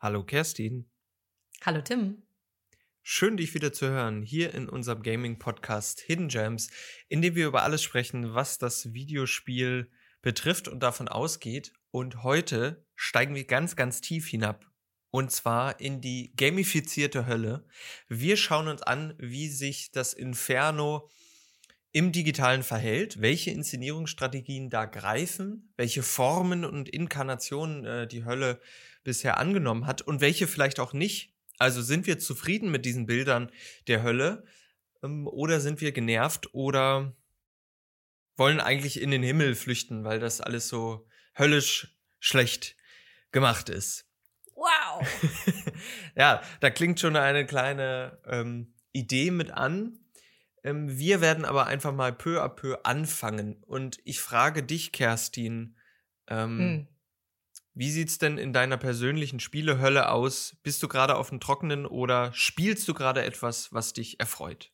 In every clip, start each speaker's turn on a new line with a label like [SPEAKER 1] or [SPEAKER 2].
[SPEAKER 1] Hallo Kerstin.
[SPEAKER 2] Hallo Tim.
[SPEAKER 1] Schön, dich wieder zu hören, hier in unserem Gaming-Podcast Hidden Gems, in dem wir über alles sprechen, was das Videospiel betrifft und davon ausgeht. Und heute steigen wir ganz, ganz tief hinab. Und zwar in die gamifizierte Hölle. Wir schauen uns an, wie sich das Inferno im digitalen verhält, welche Inszenierungsstrategien da greifen, welche Formen und Inkarnationen äh, die Hölle bisher angenommen hat und welche vielleicht auch nicht. Also sind wir zufrieden mit diesen Bildern der Hölle ähm, oder sind wir genervt oder wollen eigentlich in den Himmel flüchten, weil das alles so höllisch schlecht gemacht ist.
[SPEAKER 2] Wow!
[SPEAKER 1] ja, da klingt schon eine kleine ähm, Idee mit an. Ähm, wir werden aber einfach mal peu à peu anfangen. Und ich frage dich, Kerstin, ähm, hm. Wie sieht's denn in deiner persönlichen Spielehölle aus? Bist du gerade auf dem Trockenen oder spielst du gerade etwas, was dich erfreut?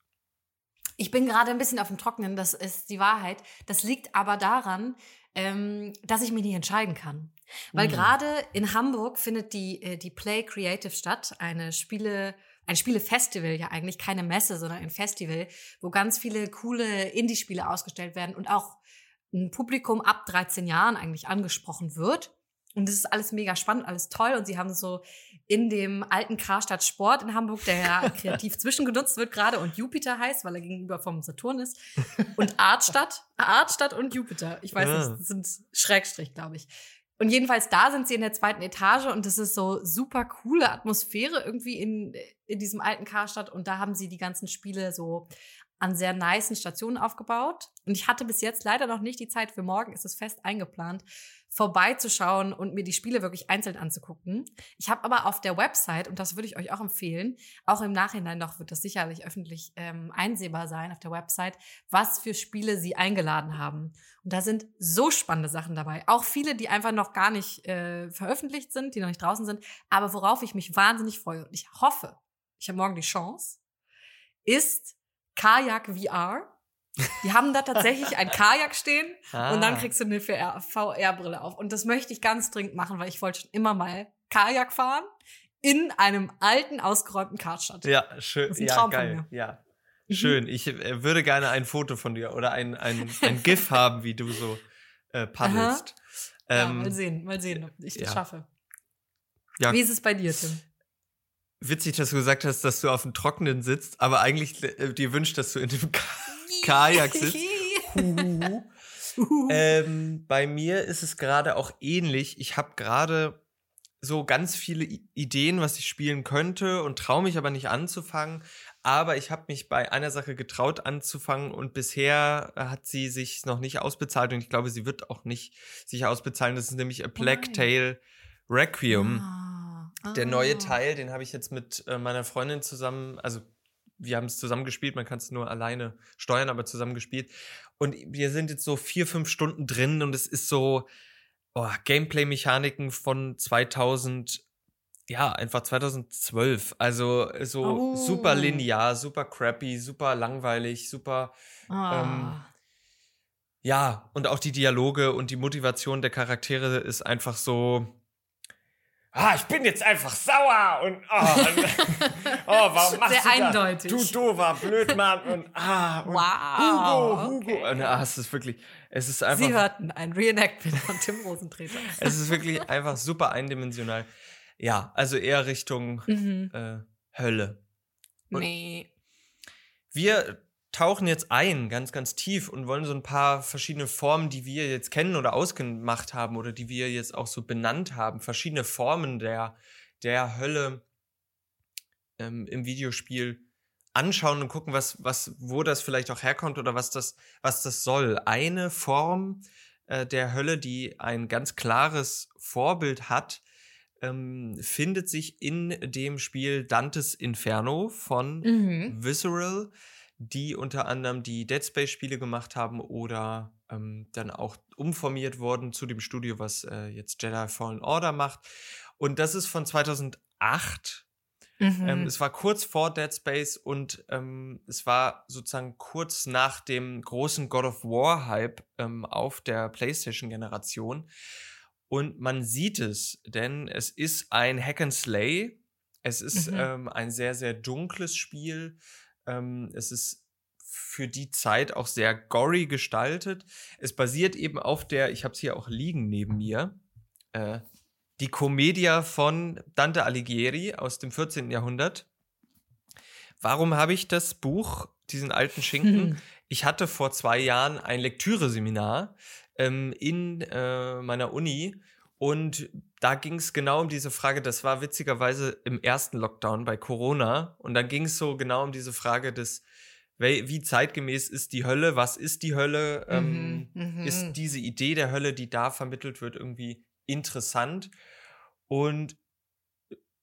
[SPEAKER 2] Ich bin gerade ein bisschen auf dem Trockenen, das ist die Wahrheit. Das liegt aber daran, ähm, dass ich mich nicht entscheiden kann. Weil mhm. gerade in Hamburg findet die, äh, die Play Creative statt, eine Spiele, ein Spielefestival ja eigentlich, keine Messe, sondern ein Festival, wo ganz viele coole Indie-Spiele ausgestellt werden und auch ein Publikum ab 13 Jahren eigentlich angesprochen wird. Und das ist alles mega spannend, alles toll. Und sie haben so in dem alten Karstadt Sport in Hamburg, der ja kreativ zwischengenutzt wird gerade und Jupiter heißt, weil er gegenüber vom Saturn ist. Und Artstadt, Artstadt und Jupiter. Ich weiß ja. nicht, das sind Schrägstrich, glaube ich. Und jedenfalls da sind sie in der zweiten Etage und das ist so super coole Atmosphäre irgendwie in, in diesem alten Karstadt. Und da haben sie die ganzen Spiele so an sehr niceen Stationen aufgebaut. Und ich hatte bis jetzt leider noch nicht die Zeit, für morgen ist es fest eingeplant, vorbeizuschauen und mir die Spiele wirklich einzeln anzugucken. Ich habe aber auf der Website, und das würde ich euch auch empfehlen, auch im Nachhinein noch wird das sicherlich öffentlich ähm, einsehbar sein auf der Website, was für Spiele sie eingeladen haben. Und da sind so spannende Sachen dabei. Auch viele, die einfach noch gar nicht äh, veröffentlicht sind, die noch nicht draußen sind, aber worauf ich mich wahnsinnig freue. Und ich hoffe, ich habe morgen die Chance, ist Kajak VR. Die haben da tatsächlich ein Kajak stehen ah. und dann kriegst du eine VR-Brille auf. Und das möchte ich ganz dringend machen, weil ich wollte schon immer mal Kajak fahren in einem alten, ausgeräumten Kartstadt.
[SPEAKER 1] Ja, schön. Das ist ein ja, Traum geil. Von mir. Ja. Mhm. Schön. Ich äh, würde gerne ein Foto von dir oder ein, ein, ein GIF haben, wie du so äh, paddelst.
[SPEAKER 2] Ähm, ja, mal sehen, mal sehen, ob ich das ja. schaffe. Ja. Wie ist es bei dir, Tim?
[SPEAKER 1] Witzig, dass du gesagt hast, dass du auf dem Trockenen sitzt, aber eigentlich äh, dir wünscht, dass du in dem Ka Kajak sitzt. ähm, bei mir ist es gerade auch ähnlich. Ich habe gerade so ganz viele Ideen, was ich spielen könnte und traue mich aber nicht anzufangen. Aber ich habe mich bei einer Sache getraut anzufangen und bisher hat sie sich noch nicht ausbezahlt und ich glaube, sie wird auch nicht sich ausbezahlen. Das ist nämlich A Black Tail Requiem. Ah. Der neue ah. Teil, den habe ich jetzt mit äh, meiner Freundin zusammen, also wir haben es zusammen gespielt, man kann es nur alleine steuern, aber zusammen gespielt. Und wir sind jetzt so vier, fünf Stunden drin und es ist so oh, Gameplay-Mechaniken von 2000 ja, einfach 2012. Also so oh. super linear, super crappy, super langweilig, super. Ähm, ah. Ähm, ja, und auch die Dialoge und die Motivation der Charaktere ist einfach so. Ah, ich bin jetzt einfach sauer und oh, oh warum machst Sehr du eindeutig. das? Du doofer Blödmann und ah und wow, Hugo, Hugo. Okay. Und, ah, es ist wirklich, es ist einfach.
[SPEAKER 2] Sie hörten ein Reenactment von Tim Rosentreter.
[SPEAKER 1] es ist wirklich einfach super eindimensional. Ja, also eher Richtung mhm. äh, Hölle. Und nee. Wir tauchen jetzt ein, ganz, ganz tief und wollen so ein paar verschiedene Formen, die wir jetzt kennen oder ausgemacht haben oder die wir jetzt auch so benannt haben, verschiedene Formen der, der Hölle ähm, im Videospiel anschauen und gucken, was, was, wo das vielleicht auch herkommt oder was das, was das soll. Eine Form äh, der Hölle, die ein ganz klares Vorbild hat, ähm, findet sich in dem Spiel Dantes Inferno von mhm. Visceral, die unter anderem die Dead Space-Spiele gemacht haben oder ähm, dann auch umformiert worden zu dem Studio, was äh, jetzt Jedi Fallen Order macht. Und das ist von 2008. Ähm, mhm. Ähm, es war kurz vor Dead Space und ähm, es war sozusagen kurz nach dem großen God of War-Hype ähm, auf der PlayStation-Generation. Und man sieht es, denn es ist ein Hack and Slay. Es ist
[SPEAKER 2] Mhm.
[SPEAKER 1] ähm, ein sehr, sehr dunkles Spiel. Ähm, es ist für die Zeit auch sehr gory gestaltet. Es basiert eben auf der, ich habe es hier auch liegen neben mir, äh, die Commedia von Dante Alighieri aus dem 14. Jahrhundert. Warum habe ich das Buch, diesen alten Schinken?
[SPEAKER 2] Hm.
[SPEAKER 1] Ich hatte vor zwei Jahren ein Lektüreseminar ähm, in äh, meiner Uni und da ging es genau um diese Frage, das war witzigerweise im ersten Lockdown bei Corona und dann ging es so genau um diese Frage des, wie zeitgemäß ist die Hölle, was ist die Hölle, ähm,
[SPEAKER 2] Mhm, mhm.
[SPEAKER 1] ist diese Idee der Hölle, die da vermittelt wird, irgendwie interessant und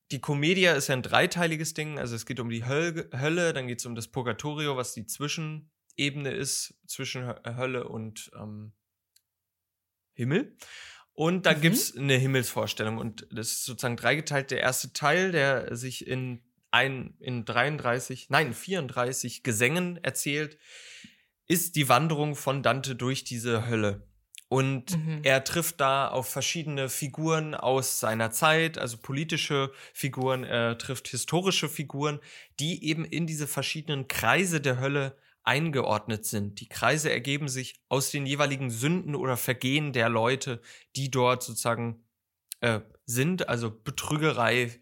[SPEAKER 1] die Commedia ist ja ein dreiteiliges Ding. Also es geht um die Höl Hölle, dann geht es um das Purgatorio, was die Zwischenebene ist zwischen Hö- Hölle und ähm, Himmel. Und dann
[SPEAKER 2] Mhm.
[SPEAKER 1] gibt es eine Himmelsvorstellung. Und das ist sozusagen dreigeteilt. Der erste Teil, der sich in, ein, in 33, nein, 34 Gesängen erzählt, ist die Wanderung von Dante durch diese Hölle. Und
[SPEAKER 2] Mhm.
[SPEAKER 1] er trifft da auf verschiedene Figuren aus seiner Zeit, also politische Figuren, er trifft historische Figuren, die eben in diese verschiedenen Kreise der Hölle eingeordnet sind. Die Kreise ergeben sich aus den jeweiligen Sünden oder Vergehen der Leute, die dort sozusagen äh, sind, also Betrügerei,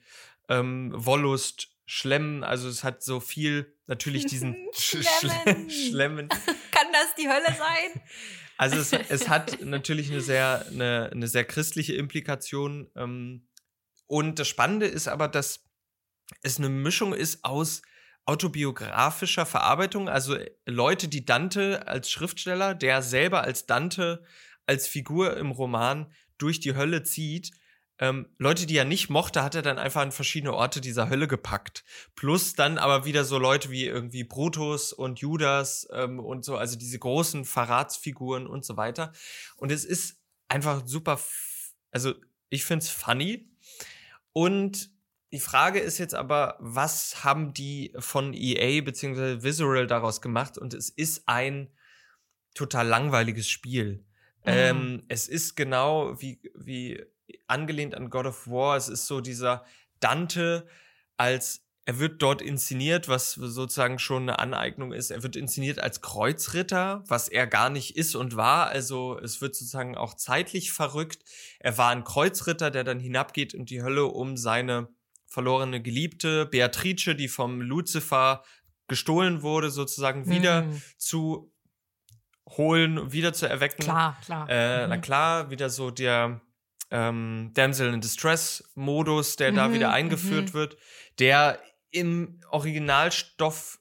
[SPEAKER 1] ähm, Wollust, Schlemmen, also es hat so viel natürlich diesen Sch-
[SPEAKER 2] Schlemmen.
[SPEAKER 1] Schlemmen.
[SPEAKER 2] Kann das die Hölle sein?
[SPEAKER 1] Also es, es hat natürlich eine sehr, eine, eine sehr christliche Implikation. Ähm, und das Spannende ist aber, dass es eine Mischung ist aus autobiografischer Verarbeitung, also Leute, die Dante als Schriftsteller, der selber als Dante, als Figur im Roman durch die Hölle zieht, ähm, Leute, die er nicht mochte, hat er dann einfach an verschiedene Orte dieser Hölle gepackt. Plus dann aber wieder so Leute wie irgendwie Brutus und Judas ähm, und so, also diese großen Verratsfiguren und so weiter. Und es ist einfach super, also ich finde es funny. Und die Frage ist jetzt aber, was haben die von EA bzw. Visual daraus gemacht? Und es ist ein total langweiliges Spiel. Ähm, es ist genau wie, wie angelehnt an God of War. Es ist so dieser Dante als er wird dort inszeniert, was sozusagen schon eine Aneignung ist. Er wird inszeniert als Kreuzritter, was er gar nicht ist und war. Also es wird sozusagen auch zeitlich verrückt. Er war ein Kreuzritter, der dann hinabgeht in die Hölle, um seine verlorene Geliebte Beatrice, die vom Luzifer gestohlen wurde, sozusagen wieder
[SPEAKER 2] Hm,
[SPEAKER 1] zu holen, wieder zu erwecken.
[SPEAKER 2] Klar, klar.
[SPEAKER 1] Äh, Na
[SPEAKER 2] Mhm.
[SPEAKER 1] klar, wieder so der ähm, Damsel in Distress-Modus, der da
[SPEAKER 2] Mhm,
[SPEAKER 1] wieder eingeführt
[SPEAKER 2] mhm.
[SPEAKER 1] wird, der im Originalstoff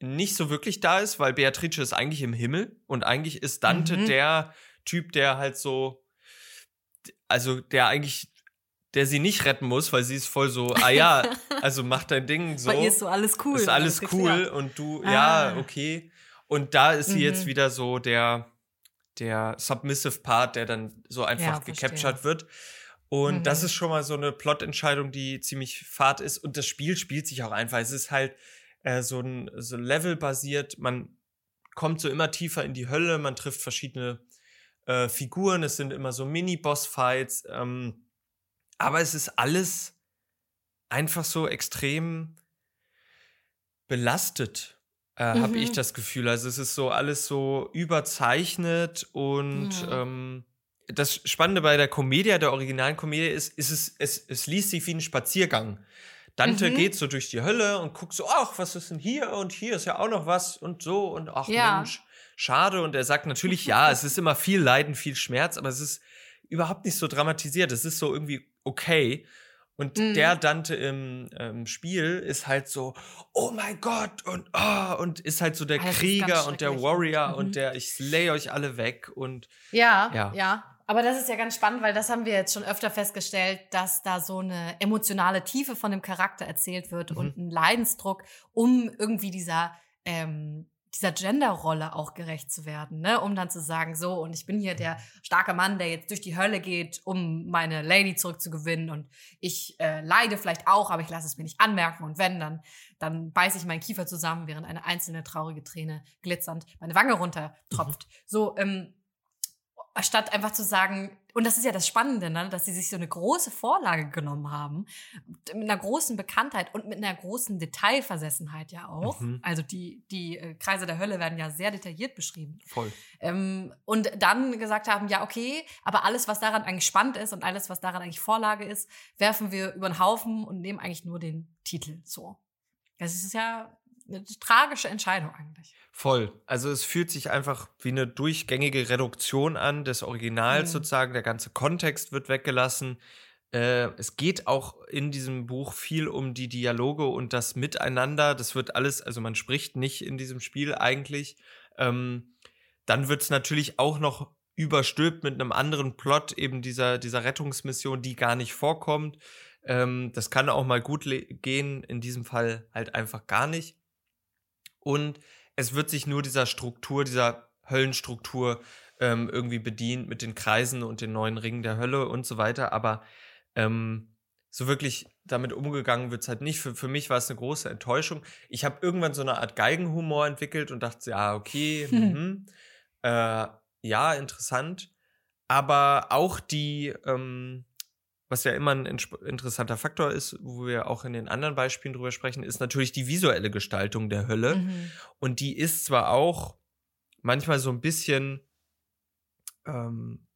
[SPEAKER 1] nicht so wirklich da ist, weil Beatrice ist eigentlich im Himmel und eigentlich ist Dante
[SPEAKER 2] Mhm.
[SPEAKER 1] der Typ, der halt so, also der eigentlich, der sie nicht retten muss, weil sie ist voll so, ah ja, also mach dein Ding so.
[SPEAKER 2] Bei ihr ist so alles cool.
[SPEAKER 1] Ist alles cool und du,
[SPEAKER 2] Ah.
[SPEAKER 1] ja, okay. Und da ist sie jetzt
[SPEAKER 2] Mhm.
[SPEAKER 1] wieder so der, der submissive Part, der dann so einfach
[SPEAKER 2] Ja,
[SPEAKER 1] gecaptured wird. Und das
[SPEAKER 2] Mhm.
[SPEAKER 1] ist schon mal so eine Plotentscheidung, die ziemlich fad ist. Und das Spiel spielt sich auch einfach. Es ist halt äh, so ein so levelbasiert. Man kommt so immer tiefer in die Hölle. Man trifft verschiedene äh, Figuren. Es sind immer so Mini-Boss-Fights. Ähm, aber es ist alles einfach so extrem belastet, äh, habe
[SPEAKER 2] Mhm.
[SPEAKER 1] ich das Gefühl. Also es ist so alles so überzeichnet und
[SPEAKER 2] Ja.
[SPEAKER 1] ähm, das Spannende bei der Komödie, der originalen Komödie ist, ist es, es, es liest sich wie ein Spaziergang. Dante
[SPEAKER 2] Mhm.
[SPEAKER 1] geht so durch die Hölle und guckt so, ach, was ist denn hier? Und hier ist ja auch noch was und so und ach
[SPEAKER 2] Ja.
[SPEAKER 1] Mensch, schade. Und er sagt natürlich, ja, es ist immer viel Leiden, viel Schmerz, aber es ist überhaupt nicht so dramatisiert. Es ist so irgendwie okay. Und
[SPEAKER 2] Mhm.
[SPEAKER 1] der Dante im ähm, Spiel ist halt so, oh mein Gott, und ah, und ist halt so der
[SPEAKER 2] ist
[SPEAKER 1] Krieger und der. Warrior
[SPEAKER 2] Mhm.
[SPEAKER 1] und der, ich slay euch alle weg und
[SPEAKER 2] Ja,
[SPEAKER 1] Ja.
[SPEAKER 2] ja, Aber das ist ja ganz spannend, weil das haben wir jetzt schon öfter festgestellt, dass da so eine emotionale Tiefe von dem Charakter erzählt wird
[SPEAKER 1] Mhm.
[SPEAKER 2] und ein Leidensdruck, um irgendwie dieser ähm, dieser Genderrolle auch gerecht zu werden, ne? um dann zu sagen, so, und ich bin hier der starke Mann, der jetzt durch die Hölle geht, um meine Lady zurückzugewinnen und ich äh, leide vielleicht auch, aber ich lasse es mir nicht anmerken und wenn, dann, dann beiße ich meinen Kiefer zusammen, während eine einzelne traurige Träne glitzernd meine Wange runtertropft. So, ähm, statt einfach zu sagen, und das ist ja das Spannende, ne, dass sie sich so eine große Vorlage genommen haben, mit einer großen Bekanntheit und mit einer großen Detailversessenheit ja auch.
[SPEAKER 1] Mhm.
[SPEAKER 2] Also die, die äh, Kreise der Hölle werden ja sehr detailliert beschrieben.
[SPEAKER 1] Voll.
[SPEAKER 2] Ähm, und dann gesagt haben, ja, okay, aber alles, was daran eigentlich spannend ist und alles, was daran eigentlich Vorlage ist, werfen wir über den Haufen und nehmen eigentlich nur den Titel so. Das ist ja eine tragische Entscheidung eigentlich.
[SPEAKER 1] Voll. Also es fühlt sich einfach wie eine durchgängige Reduktion an des Originals
[SPEAKER 2] Mhm.
[SPEAKER 1] sozusagen. Der ganze Kontext wird weggelassen. Äh, es geht auch in diesem Buch viel um die Dialoge und das Miteinander. Das wird alles, also man spricht nicht in diesem Spiel eigentlich. Ähm, dann wird es natürlich auch noch überstülpt mit einem anderen Plot, eben dieser, dieser Rettungsmission, die gar nicht vorkommt. Ähm, das kann auch mal gut gehen, in diesem Fall halt einfach gar nicht. Und es wird sich nur dieser Struktur, dieser Höllenstruktur ähm, irgendwie bedient mit den Kreisen und den neuen Ringen der Hölle und so weiter. Aber ähm, so wirklich damit umgegangen wird es halt nicht. Für, für mich war es eine große Enttäuschung. Ich habe irgendwann so eine Art Geigenhumor entwickelt und dachte, ja, okay, mhm. äh, ja, interessant. Aber auch die, ähm, was ja immer ein interessanter Faktor ist, wo wir auch in den anderen Beispielen drüber sprechen, ist natürlich die visuelle Gestaltung der Hölle.
[SPEAKER 2] Mhm.
[SPEAKER 1] Und die ist zwar auch manchmal so ein bisschen ähm,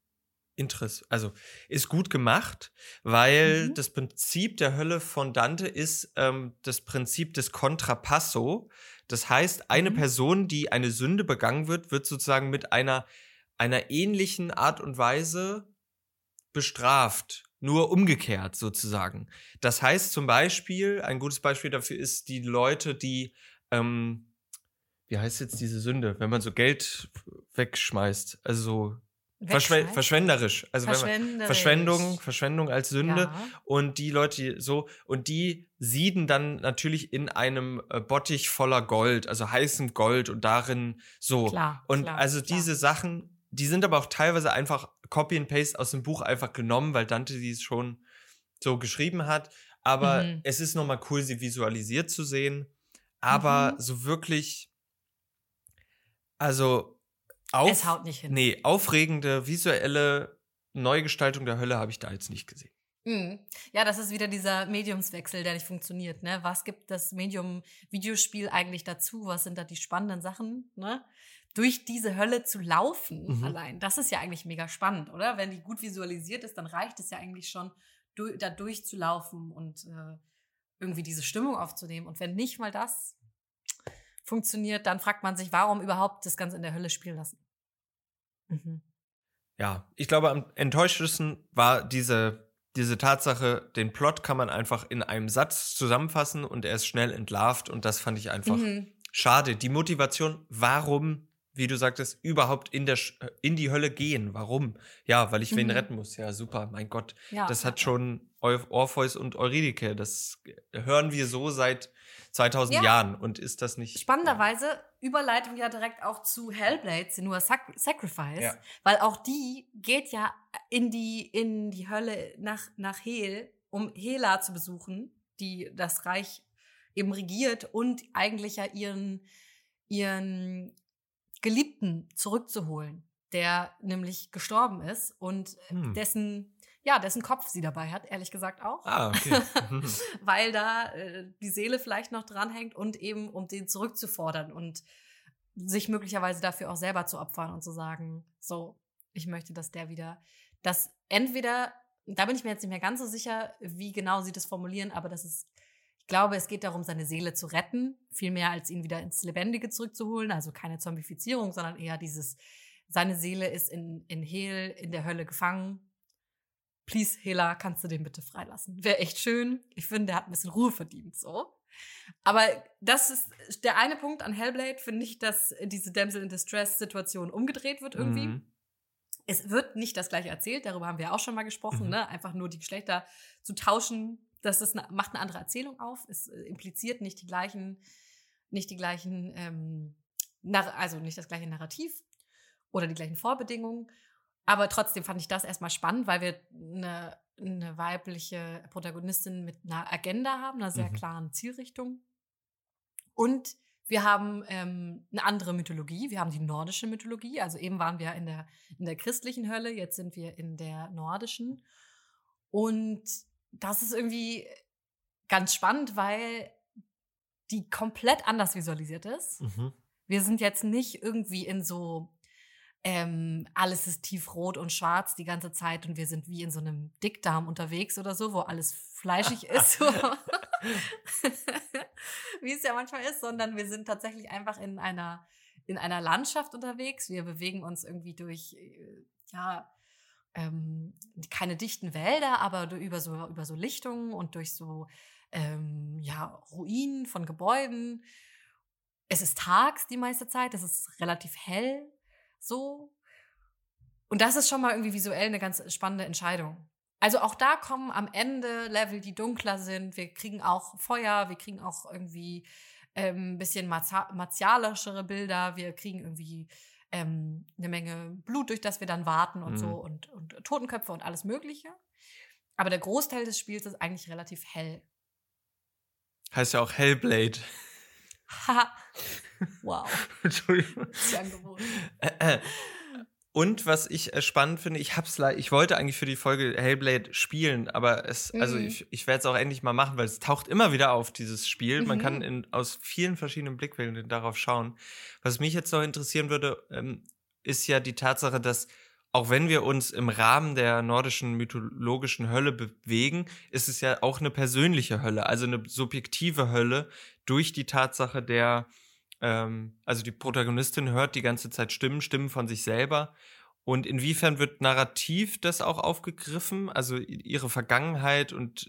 [SPEAKER 1] Interess also ist gut gemacht, weil
[SPEAKER 2] Mhm.
[SPEAKER 1] das Prinzip der Hölle von Dante ist ähm, das Prinzip des Contrapasso. Das heißt, eine
[SPEAKER 2] Mhm.
[SPEAKER 1] Person, die eine Sünde begangen wird, wird sozusagen mit einer, einer ähnlichen Art und Weise bestraft. Nur umgekehrt sozusagen. Das heißt zum Beispiel, ein gutes Beispiel dafür ist die Leute, die, ähm, wie heißt jetzt diese Sünde, wenn man so Geld wegschmeißt, also so verschwe verschwenderisch, also wenn man,
[SPEAKER 2] Verschwenderisch.
[SPEAKER 1] Verschwendung, Verschwendung als Sünde
[SPEAKER 2] Ja.
[SPEAKER 1] und die Leute die so und die sieden dann natürlich in einem äh, Bottich voller Gold, also heißem Gold und darin so
[SPEAKER 2] Klar,
[SPEAKER 1] und
[SPEAKER 2] klar,
[SPEAKER 1] also
[SPEAKER 2] klar.
[SPEAKER 1] diese Sachen, die sind aber auch teilweise einfach Copy and Paste aus dem Buch einfach genommen, weil Dante sie es schon so geschrieben hat. Aber
[SPEAKER 2] Mhm.
[SPEAKER 1] es ist nochmal cool, sie visualisiert zu sehen. Aber
[SPEAKER 2] Mhm.
[SPEAKER 1] so wirklich, also auf,
[SPEAKER 2] Es haut nicht hin.
[SPEAKER 1] nee, aufregende visuelle Neugestaltung der Hölle habe ich da jetzt nicht gesehen.
[SPEAKER 2] Mhm. Ja, das ist wieder dieser Mediumswechsel, der nicht funktioniert. Ne? Was gibt das Medium Videospiel eigentlich dazu? Was sind da die spannenden Sachen? Ne? Durch diese Hölle zu laufen
[SPEAKER 1] Mhm.
[SPEAKER 2] allein, das ist ja eigentlich mega spannend, oder? Wenn die gut visualisiert ist, dann reicht es ja eigentlich schon, du, da durchzulaufen und äh, irgendwie diese Stimmung aufzunehmen. Und wenn nicht mal das funktioniert, dann fragt man sich, warum überhaupt das Ganze in der Hölle spielen lassen. Mhm.
[SPEAKER 1] Ja, ich glaube, am enttäuschendsten war diese, diese Tatsache, den Plot kann man einfach in einem Satz zusammenfassen und er ist schnell entlarvt und das fand ich einfach
[SPEAKER 2] Mhm.
[SPEAKER 1] schade. Die Motivation, warum, wie du sagtest, überhaupt in, der, Sch- äh, in die Hölle gehen? Warum? Ja, weil ich wen
[SPEAKER 2] Mhm.
[SPEAKER 1] retten muss. Ja, super, mein Gott.
[SPEAKER 2] Ja,
[SPEAKER 1] das
[SPEAKER 2] ja,
[SPEAKER 1] hat
[SPEAKER 2] ja.
[SPEAKER 1] schon Eu Orpheus und Eurydike. Das hören wir so seit 2000
[SPEAKER 2] Ja.
[SPEAKER 1] Jahren und ist das nicht.
[SPEAKER 2] Spannenderweise Überleitung ja direkt auch zu Hellblade, Senua Sac Sacrifice,
[SPEAKER 1] Ja.
[SPEAKER 2] weil auch die geht ja in die, in die Hölle nach, nach Hel, um Hela zu besuchen, die das Reich eben regiert und eigentlich ja ihren, ihren Geliebten zurückzuholen, der nämlich gestorben ist und
[SPEAKER 1] Hm.
[SPEAKER 2] dessen, ja, dessen Kopf sie dabei hat, ehrlich gesagt auch
[SPEAKER 1] Ah, okay. Mhm.
[SPEAKER 2] weil da äh, die Seele vielleicht noch dranhängt und eben um den zurückzufordern und sich möglicherweise dafür auch selber zu opfern und zu sagen, so, ich möchte, dass der wieder, dass entweder, da bin ich mir jetzt nicht mehr ganz so sicher, wie genau sie das formulieren, aber das ist, ich glaube, es geht darum, seine Seele zu retten, viel mehr als ihn wieder ins Lebendige zurückzuholen, also keine Zombifizierung, sondern eher dieses, seine Seele ist in, in Hel, in der Hölle gefangen, please, Hela, kannst du den bitte freilassen? Wäre echt schön. Ich finde, der hat ein bisschen Ruhe verdient, so. Aber das ist der eine Punkt an Hellblade, finde ich, dass diese Damsel in Distress-Situation umgedreht wird irgendwie.
[SPEAKER 1] Mhm.
[SPEAKER 2] Es wird nicht das gleiche erzählt, darüber haben wir auch schon mal gesprochen,
[SPEAKER 1] Mhm.
[SPEAKER 2] ne? Einfach nur die Geschlechter zu tauschen, das ist eine, macht eine andere Erzählung auf. Es äh, impliziert nicht die gleichen, nicht die gleichen, ähm, also nicht das gleiche Narrativ oder die gleichen Vorbedingungen. Aber trotzdem fand ich das erstmal spannend, weil wir eine, eine weibliche Protagonistin mit einer Agenda haben, einer sehr
[SPEAKER 1] Mhm.
[SPEAKER 2] klaren Zielrichtung. Und Wir haben ähm, eine andere Mythologie. Wir haben die nordische Mythologie. Also eben waren wir in der, in der christlichen Hölle, jetzt sind wir in der nordischen. Und das ist irgendwie ganz spannend, weil die komplett anders visualisiert ist.
[SPEAKER 1] Mhm.
[SPEAKER 2] Wir sind jetzt nicht irgendwie in so, ähm, alles ist tiefrot und schwarz die ganze Zeit und wir sind wie in so einem Dickdarm unterwegs oder so, wo alles fleischig ist. Wie es ja manchmal ist, sondern wir sind tatsächlich einfach in einer, in einer Landschaft unterwegs. Wir bewegen uns irgendwie durch, äh, ja, ähm, keine dichten Wälder, aber über so, über so Lichtungen und durch so ähm, ja, Ruinen von Gebäuden. Es ist tags die meiste Zeit, es ist relativ hell so. Und das ist schon mal irgendwie visuell eine ganz spannende Entscheidung. Also auch da kommen am Ende Level, die dunkler sind. Wir kriegen auch Feuer, wir kriegen auch irgendwie ähm, ein bisschen martialischere Bilder. Wir kriegen irgendwie ähm, eine Menge Blut, durch das wir dann warten und mhm. so und, und Totenköpfe und alles Mögliche. Aber der Großteil des Spiels ist eigentlich relativ hell.
[SPEAKER 1] Heißt ja auch Hellblade.
[SPEAKER 2] Ha. wow.
[SPEAKER 1] Entschuldigung.
[SPEAKER 2] Sehr Angebot.
[SPEAKER 1] Und was ich äh, spannend finde, ich hab's ich wollte eigentlich für die Folge Hellblade spielen, aber es, also mhm. also ich, ich werde es auch endlich mal machen, weil es taucht immer wieder auf, dieses Spiel. Mhm. Man kann in, aus vielen verschiedenen Blickwinkeln darauf schauen. Was mich jetzt noch interessieren würde, ähm, ist ja die Tatsache, dass auch wenn wir uns im Rahmen der nordischen mythologischen Hölle bewegen, ist es ja auch eine persönliche Hölle, also eine subjektive Hölle durch die Tatsache der, ähm, also die Protagonistin hört die ganze Zeit Stimmen, Stimmen von sich selber. Und inwiefern wird narrativ das auch aufgegriffen? Also ihre Vergangenheit und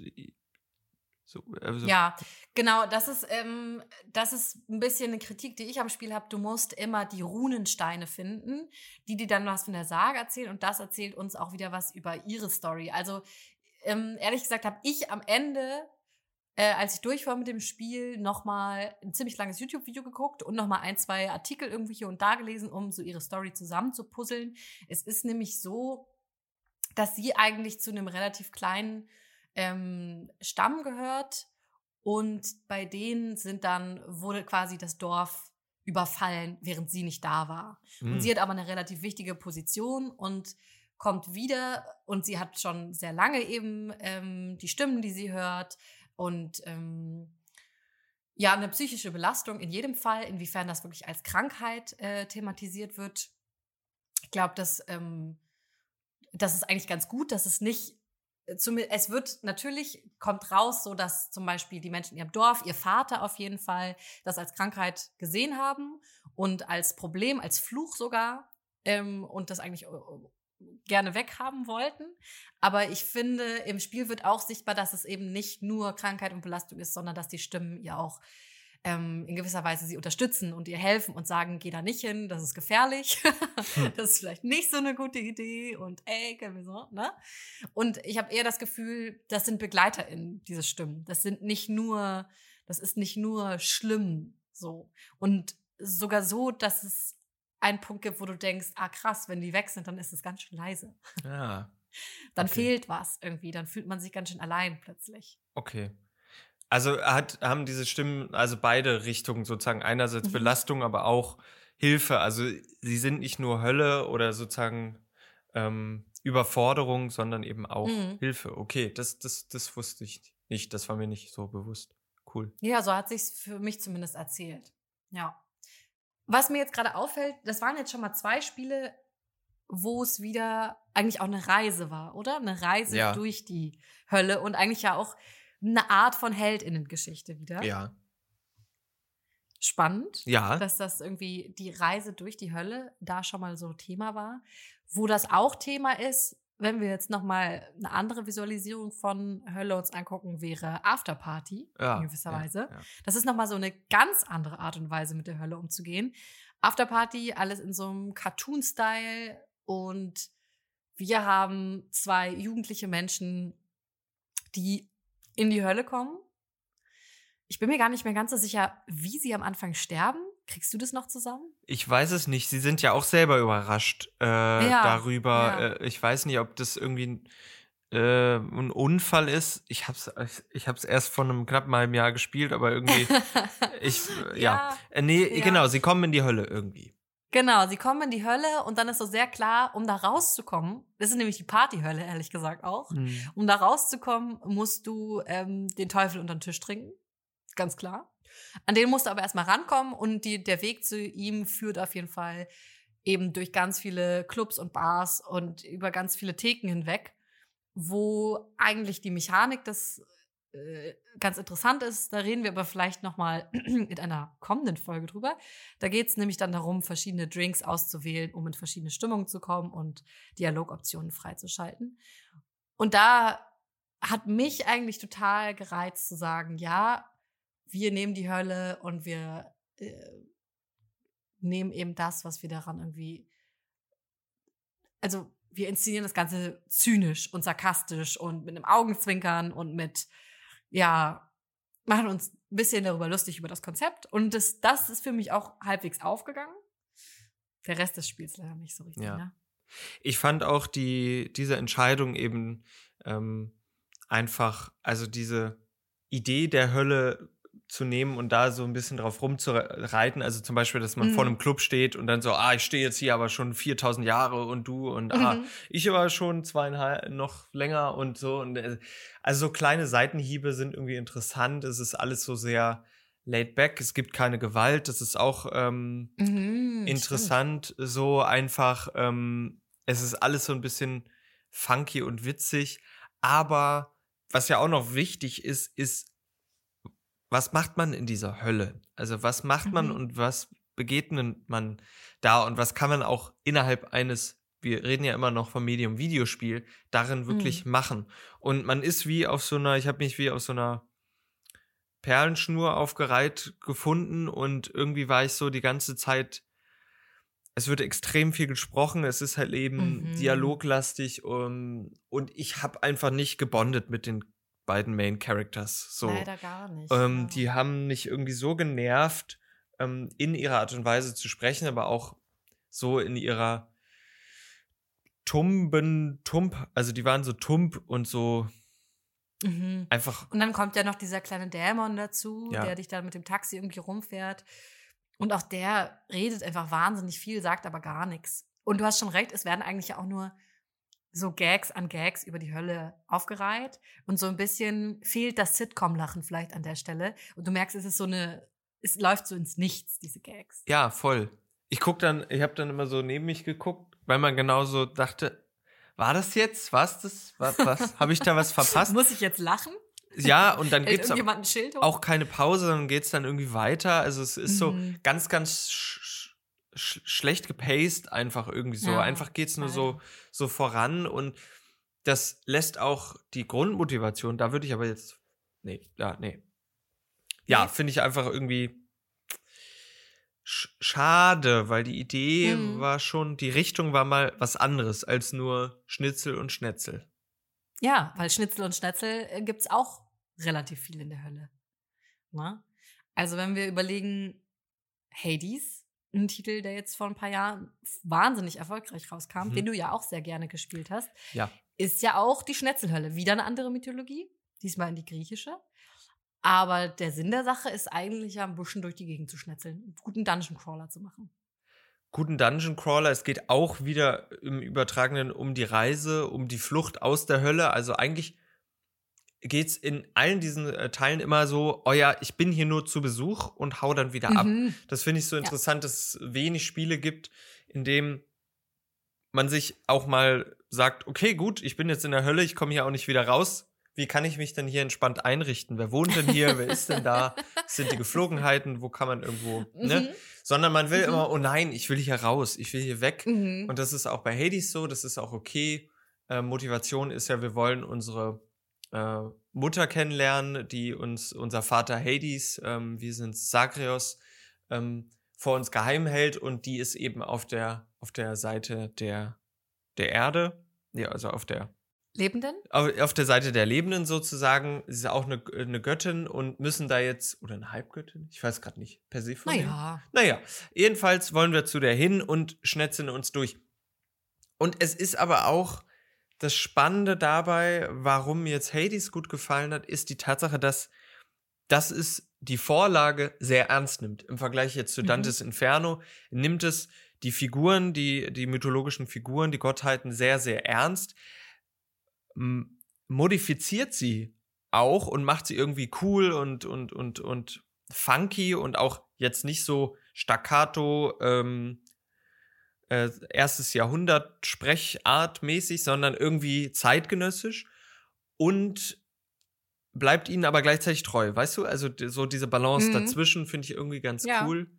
[SPEAKER 2] so, also ja, genau. Das ist, ähm, das ist ein bisschen eine Kritik, die ich am Spiel habe. Du musst immer die Runensteine finden, die dir dann was von der Sage erzählen. Und das erzählt uns auch wieder was über ihre Story. Also, ähm, ehrlich gesagt, habe ich am Ende äh, als ich durch war mit dem Spiel, nochmal ein ziemlich langes YouTube-Video geguckt und nochmal ein, zwei Artikel irgendwie hier und da gelesen, um so ihre Story zusammenzupuzzeln. Es ist nämlich so, dass sie eigentlich zu einem relativ kleinen ähm, Stamm gehört und bei denen sind dann, wurde quasi das Dorf überfallen, während sie nicht da war. Mhm. Und hm. sie hat aber eine relativ wichtige Position und kommt wieder und sie hat schon sehr lange eben ähm, die Stimmen, die sie hört und ähm, ja, eine psychische Belastung in jedem Fall, inwiefern das wirklich als Krankheit äh, thematisiert wird. Ich glaube, dass ähm, das ist eigentlich ganz gut, dass es nicht es wird natürlich, kommt raus, so dass zum Beispiel die Menschen in ihrem Dorf, ihr Vater auf jeden Fall, das als Krankheit gesehen haben und als Problem, als Fluch sogar ähm, und das eigentlich äh, gerne weghaben wollten. Aber ich finde, im Spiel wird auch sichtbar, dass es eben nicht nur Krankheit und Belastung ist, sondern dass die Stimmen ihr auch ähm, in gewisser Weise sie unterstützen und ihr helfen und sagen, geh da nicht hin, das ist gefährlich, hm. das ist vielleicht nicht so eine gute Idee und ey, so, ne? Und ich habe eher das Gefühl, das sind BegleiterInnen, diese Stimmen. Das sind nicht nur, das ist nicht nur schlimm so. Und sogar so, dass es einen Punkt gibt, wo du denkst, ah krass, wenn die weg sind, dann ist es ganz schön leise.
[SPEAKER 1] Ja.
[SPEAKER 2] Dann okay. fehlt was irgendwie, dann fühlt man sich ganz schön allein plötzlich.
[SPEAKER 1] Okay. Also hat, haben diese Stimmen also beide Richtungen sozusagen einerseits mhm. Belastung, aber auch Hilfe. Also sie sind nicht nur Hölle oder sozusagen ähm, Überforderung, sondern eben auch mhm. Hilfe. Okay, das, das, das wusste ich nicht. Das war mir nicht so bewusst. Cool.
[SPEAKER 2] Ja, so hat sich's für mich zumindest erzählt. Ja. Was mir jetzt gerade auffällt, das waren jetzt schon mal zwei Spiele, wo es wieder eigentlich auch eine Reise war, oder? Eine Reise ja. durch die Hölle und eigentlich ja auch eine Art von Heldinnengeschichte wieder.
[SPEAKER 1] Ja.
[SPEAKER 2] Spannend,
[SPEAKER 1] ja.
[SPEAKER 2] dass das irgendwie die Reise durch die Hölle da schon mal so Thema war. Wo das auch Thema ist, wenn wir jetzt noch mal eine andere Visualisierung von Hölle uns angucken, wäre Afterparty
[SPEAKER 1] ja,
[SPEAKER 2] in gewisser
[SPEAKER 1] ja,
[SPEAKER 2] Weise.
[SPEAKER 1] Ja.
[SPEAKER 2] Das ist noch mal so eine ganz andere Art und Weise, mit der Hölle umzugehen. Afterparty, alles in so einem Cartoon-Style und wir haben zwei jugendliche Menschen, die in die Hölle kommen. Ich bin mir gar nicht mehr ganz so sicher, wie sie am Anfang sterben. Kriegst du das noch zusammen?
[SPEAKER 1] Ich weiß es nicht. Sie sind ja auch selber überrascht äh, ja, darüber. Ja. Äh, ich weiß nicht, ob das irgendwie äh, ein Unfall ist. Ich hab's, ich, ich hab's erst vor einem knappen halben Jahr gespielt, aber irgendwie, ich, ja. ja. Äh, nee, genau, sie kommen in die Hölle irgendwie.
[SPEAKER 2] Genau, sie kommen in die Hölle und dann ist so sehr klar, um da rauszukommen, das ist nämlich die Partyhölle, ehrlich gesagt auch, mhm. um da rauszukommen, musst du ähm, den Teufel unter den Tisch trinken. Ganz klar. An den musst du aber erstmal rankommen und die, der Weg zu ihm führt auf jeden Fall eben durch ganz viele Clubs und Bars und über ganz viele Theken hinweg, wo eigentlich die Mechanik des äh, ganz interessant ist. Da reden wir aber vielleicht noch mal in einer kommenden Folge drüber. Da geht es nämlich dann darum, verschiedene Drinks auszuwählen, um in verschiedene Stimmungen zu kommen und Dialogoptionen freizuschalten. Und da hat mich eigentlich total gereizt zu sagen, ja, wir nehmen die Hölle und wir äh, nehmen eben das, was wir daran irgendwie, also wir inszenieren das Ganze zynisch und sarkastisch und mit einem Augenzwinkern und mit ja, machen uns ein bisschen darüber lustig über das Konzept. Und das, das ist für mich auch halbwegs aufgegangen. Der Rest des Spiels leider nicht so richtig. Ja. Ne?
[SPEAKER 1] Ich fand auch die, diese Entscheidung eben ähm, einfach, also diese Idee der Hölle zu nehmen und da so ein bisschen drauf rumzureiten. Also zum Beispiel, dass man mhm. vor einem Club steht und dann so, ah, ich stehe jetzt hier aber schon 4000 Jahre und du und ah, mhm. ich aber schon zweieinhalb, noch länger und so. Und, äh, also so kleine Seitenhiebe sind irgendwie interessant. Es ist alles so sehr laid back. Es gibt keine Gewalt. Das ist auch ähm, mhm, interessant. Stimmt. So einfach, ähm, es ist alles so ein bisschen funky und witzig. Aber was ja auch noch wichtig ist, ist was macht man in dieser Hölle? Also was macht man mhm. und was begegnet man da und was kann man auch innerhalb eines, wir reden ja immer noch vom Medium Videospiel, darin wirklich mhm. machen. Und man ist wie auf so einer, ich habe mich wie auf so einer Perlenschnur aufgereiht gefunden und irgendwie war ich so die ganze Zeit, es wird extrem viel gesprochen, es ist halt eben mhm. dialoglastig um, und ich habe einfach nicht gebondet mit den beiden Main Characters. So.
[SPEAKER 2] Leider gar nicht.
[SPEAKER 1] Ähm, ja. Die haben mich irgendwie so genervt, ähm, in ihrer Art und Weise zu sprechen, aber auch so in ihrer Tumben, Tump, also die waren so tump und so mhm. einfach.
[SPEAKER 2] Und dann kommt ja noch dieser kleine Dämon dazu, ja. der dich dann mit dem Taxi irgendwie rumfährt. Und auch der redet einfach wahnsinnig viel, sagt aber gar nichts. Und du hast schon recht, es werden eigentlich auch nur so Gags an Gags über die Hölle aufgereiht und so ein bisschen fehlt das Sitcom-Lachen vielleicht an der Stelle und du merkst, es ist so eine, es läuft so ins Nichts, diese Gags.
[SPEAKER 1] Ja, voll. Ich guck dann, ich habe dann immer so neben mich geguckt, weil man genauso dachte, war das jetzt? Was das? Was? was? habe ich da was verpasst?
[SPEAKER 2] Muss ich jetzt lachen?
[SPEAKER 1] Ja, und dann gibt's auch keine Pause, dann geht's dann irgendwie weiter. Also es ist mhm. so ganz, ganz sch schlecht gepaced einfach irgendwie so. Ja, einfach geht's nur so, so voran und das lässt auch die Grundmotivation, da würde ich aber jetzt, nee, ja, nee. Ja, finde ich einfach irgendwie sch schade, weil die Idee mhm. war schon, die Richtung war mal was anderes als nur Schnitzel und Schnetzel.
[SPEAKER 2] Ja, weil Schnitzel und Schnetzel äh, gibt's auch relativ viel in der Hölle. Na? Ne? Also wenn wir überlegen, Hades, ein Titel, der jetzt vor ein paar Jahren wahnsinnig erfolgreich rauskam, mhm. den du ja auch sehr gerne gespielt hast,
[SPEAKER 1] ja.
[SPEAKER 2] ist ja auch die Schnetzelhölle. Wieder eine andere Mythologie, diesmal in die griechische. Aber der Sinn der Sache ist eigentlich ja ein bisschen durch die Gegend zu schnetzeln, einen guten Dungeon Crawler zu machen.
[SPEAKER 1] Guten Dungeon Crawler. Es geht auch wieder im Übertragenen um die Reise, um die Flucht aus der Hölle. Also eigentlich geht es in allen diesen äh, Teilen immer so, oh ja, ich bin hier nur zu Besuch und hau dann wieder mhm. ab. Das finde ich so interessant, ja. dass es wenig Spiele gibt, in dem man sich auch mal sagt, okay, gut, ich bin jetzt in der Hölle, ich komme hier auch nicht wieder raus. Wie kann ich mich denn hier entspannt einrichten? Wer wohnt denn hier? Wer ist denn da? Was sind die Geflogenheiten? Wo kann man irgendwo, ne? mhm. ne? Sondern man will mhm. immer, oh nein, ich will hier raus, ich will hier weg. Mhm. Und das ist auch bei Hades so, das ist auch okay. Äh, Motivation ist ja, wir wollen unsere äh, Mutter kennenlernen, die uns, unser Vater Hades, ähm, wir sind Sagrios, ähm, vor uns geheim hält und die ist eben auf der, auf der Seite der, der Erde, ja, also auf der
[SPEAKER 2] Lebenden?
[SPEAKER 1] Auf, auf der Seite der Lebenden sozusagen. Sie ist auch eine, eine Göttin und müssen da jetzt, oder eine Halbgöttin? Ich weiß gerade nicht. Persephone?
[SPEAKER 2] Naja.
[SPEAKER 1] Naja, jedenfalls wollen wir zu der hin und schnetzeln uns durch. Und es ist aber auch das Spannende dabei, warum mir jetzt Hades gut gefallen hat, ist die Tatsache, dass das ist die Vorlage sehr ernst nimmt. Im Vergleich jetzt zu
[SPEAKER 2] Mhm.
[SPEAKER 1] Dantes Inferno nimmt es die Figuren, die, die mythologischen Figuren, die Gottheiten sehr, sehr ernst, modifiziert sie auch und macht sie irgendwie cool und, und, und, und funky und auch jetzt nicht so staccato, ähm, äh, erstes Jahrhundert Sprechart mäßig, sondern irgendwie zeitgenössisch und bleibt ihnen aber gleichzeitig treu, weißt du? Also so diese Balance
[SPEAKER 2] Mhm.
[SPEAKER 1] dazwischen finde ich irgendwie ganz
[SPEAKER 2] Ja.
[SPEAKER 1] cool.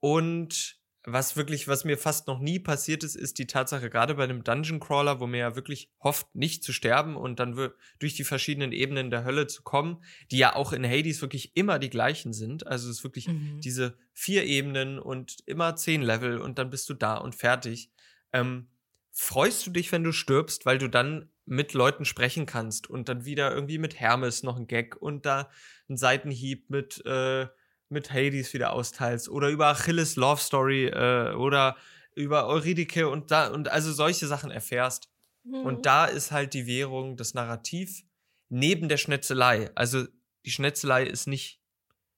[SPEAKER 1] Und was wirklich, was mir fast noch nie passiert ist, ist die Tatsache, gerade bei einem Dungeon Crawler, wo man ja wirklich hofft, nicht zu sterben und dann durch die verschiedenen Ebenen der Hölle zu kommen, die ja auch in Hades wirklich immer die gleichen sind. Also es ist wirklich
[SPEAKER 2] Mhm.
[SPEAKER 1] diese vier Ebenen und immer zehn Level und dann bist du da und fertig. Ähm, freust du dich, wenn du stirbst, weil du dann mit Leuten sprechen kannst und dann wieder irgendwie mit Hermes noch ein Gag und da einen Seitenhieb mit, äh, mit Hades wieder austeilst oder über Achilles Love Story äh, oder über Eurydike und da und also solche Sachen erfährst.
[SPEAKER 2] Mhm.
[SPEAKER 1] Und da ist halt die Währung, das Narrativ neben der Schnetzelei. Also die Schnetzelei ist nicht,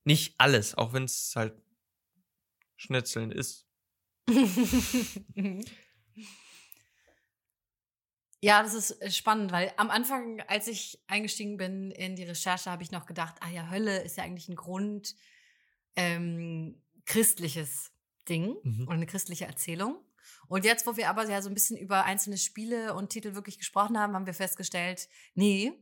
[SPEAKER 1] nicht alles, auch wenn es halt Schnetzeln ist.
[SPEAKER 2] Ja, das ist äh, spannend, weil am Anfang, als ich eingestiegen bin in die Recherche, habe ich noch gedacht, ah ja, Hölle ist ja eigentlich ein Grund ähm, christliches Ding
[SPEAKER 1] Mhm.
[SPEAKER 2] und eine christliche Erzählung. Und jetzt, wo wir aber ja so ein bisschen über einzelne Spiele und Titel wirklich gesprochen haben, haben wir festgestellt, nee,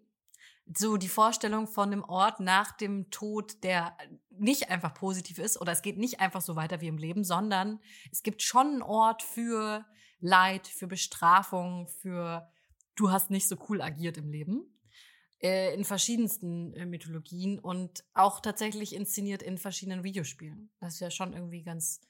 [SPEAKER 2] so die Vorstellung von einem Ort nach dem Tod, der nicht einfach positiv ist oder es geht nicht einfach so weiter wie im Leben, sondern es gibt schon einen Ort für Leid, für Bestrafung, für du hast nicht so cool agiert im Leben. Äh, in verschiedensten äh, Mythologien und auch tatsächlich inszeniert in verschiedenen Videospielen. Das ist ja schon irgendwie ganz,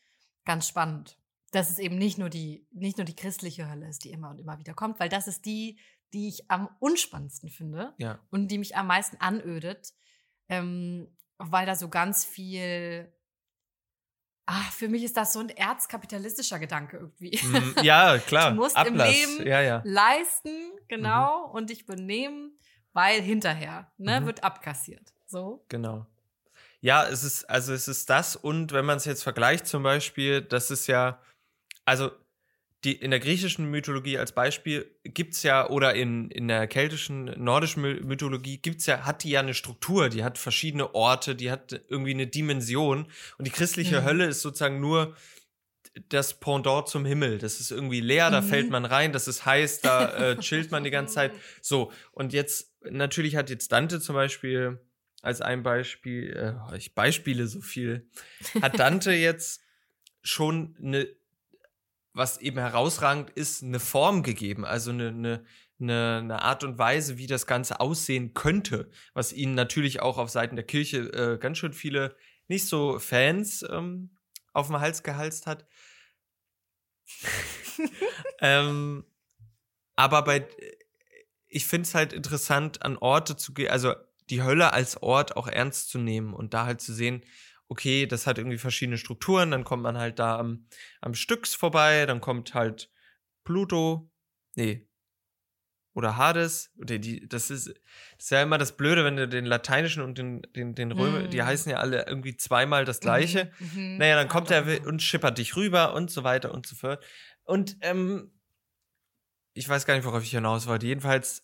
[SPEAKER 2] ganz spannend. Dass es eben nicht nur die, nicht nur die christliche Hölle ist, die immer und immer wieder kommt, weil das ist die, die ich am unspannendsten finde
[SPEAKER 1] Ja.
[SPEAKER 2] und die mich am meisten anödet, ähm, weil da so ganz viel. Ah, für mich ist das so ein erzkapitalistischer Gedanke irgendwie.
[SPEAKER 1] Mm, ja, klar.
[SPEAKER 2] Du musst im
[SPEAKER 1] Ablass.
[SPEAKER 2] Leben
[SPEAKER 1] ja, ja.
[SPEAKER 2] Leisten, genau, und dich benehmen, weil hinterher ne,
[SPEAKER 1] Mhm.
[SPEAKER 2] wird abkassiert. So.
[SPEAKER 1] Genau. Ja, es ist, also es ist das und wenn man es jetzt vergleicht zum Beispiel, das ist ja, also die, in der griechischen Mythologie als Beispiel gibt's ja, oder in, in der keltischen, nordischen My- Mythologie gibt's ja, hat die ja eine Struktur, die hat verschiedene Orte, die hat irgendwie eine Dimension und die christliche
[SPEAKER 2] Mhm.
[SPEAKER 1] Hölle ist sozusagen nur das Pendant zum Himmel. Das ist irgendwie leer, da
[SPEAKER 2] Mhm.
[SPEAKER 1] fällt man rein, das ist heiß, da äh, chillt man die ganze Zeit. So, und jetzt, natürlich hat jetzt Dante zum Beispiel als ein Beispiel, äh, ich beispiele so viel, hat Dante jetzt schon eine, was eben herausragend ist, eine Form gegeben, also eine, eine, eine, eine Art und Weise, wie das Ganze aussehen könnte, was ihnen natürlich auch auf Seiten der Kirche äh, ganz schön viele nicht so Fans ähm, auf dem Hals gehalst hat. ähm, aber bei, ich finde es halt interessant, an Orte zu gehen, also die Hölle als Ort auch ernst zu nehmen und da halt zu sehen, okay, das hat irgendwie verschiedene Strukturen, dann kommt man halt da am, am Styx vorbei, dann kommt halt Pluto, nee, oder Hades, oder die, das ist, das ist ja immer das Blöde, wenn du den lateinischen und den, den, den Römer,
[SPEAKER 2] Mm.
[SPEAKER 1] die heißen ja alle irgendwie zweimal das gleiche.
[SPEAKER 2] Mhm, mhm.
[SPEAKER 1] Naja, dann kommt er und schippert dich rüber und so weiter und so fort. Und ähm, ich weiß gar nicht, worauf ich hinaus wollte. Jedenfalls,